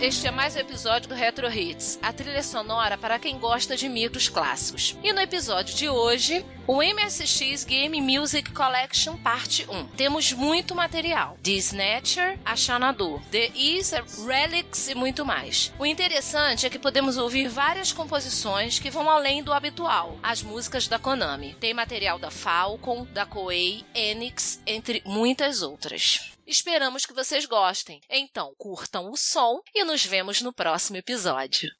Este é mais um episódio do Retro Hits, a trilha sonora para quem gosta de micros clássicos. E no episódio de hoje, o MSX Game Music Collection Parte 1. Temos muito material: The Snatcher, a Xanadu, The Is, Relics e muito mais. O interessante é que podemos ouvir várias composições que vão além do habitual, as músicas da Konami. Tem material da Falcon, da Koei, Enix, entre muitas outras. Esperamos que vocês gostem. Então, curtam o som e nos vemos no próximo episódio.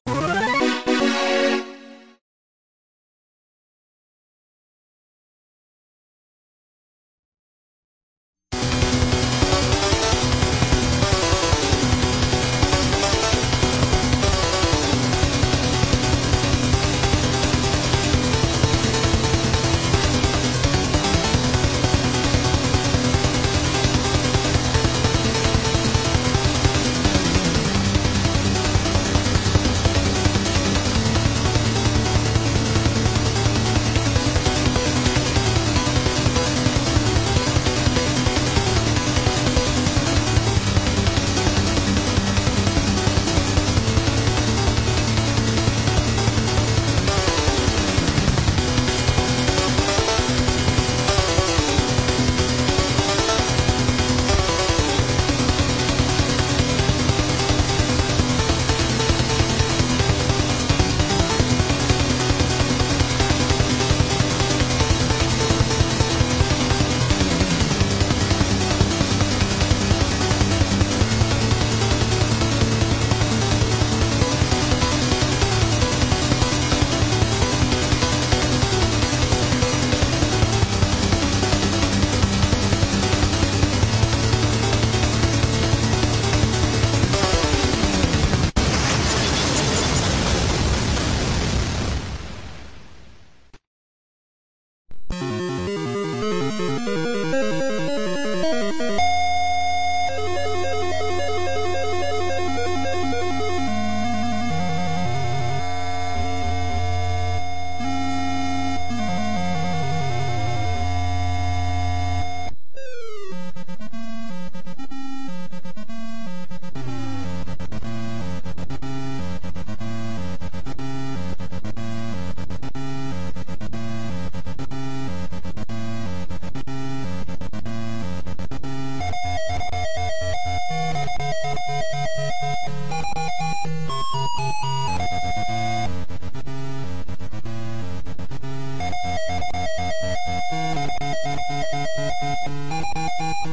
Thank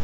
you.